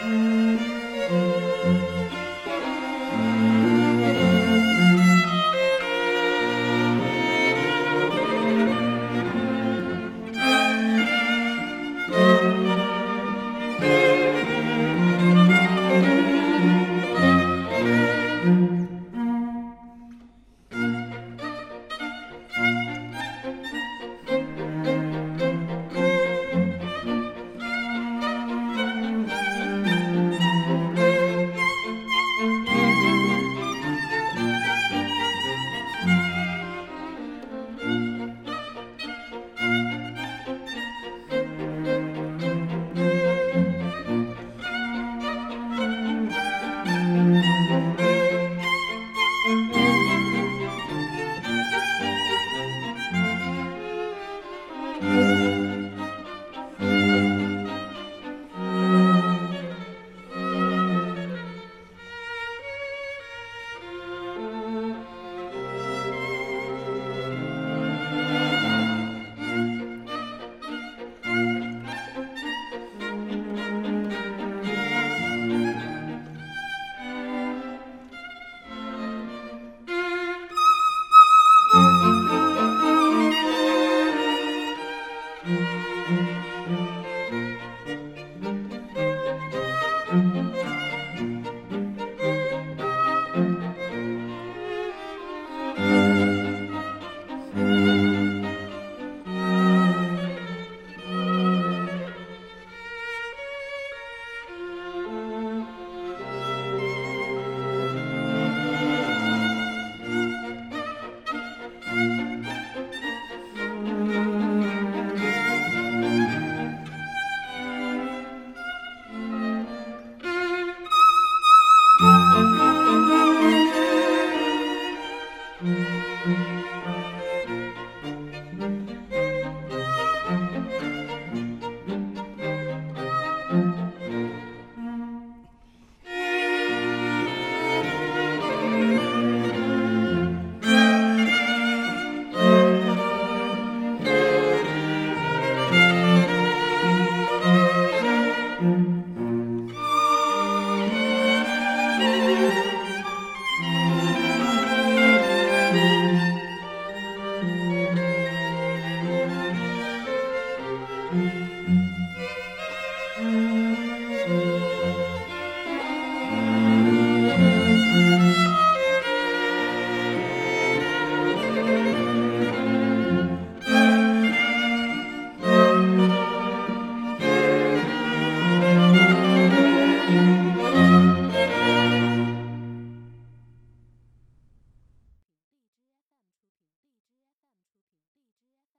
Mm-hmm.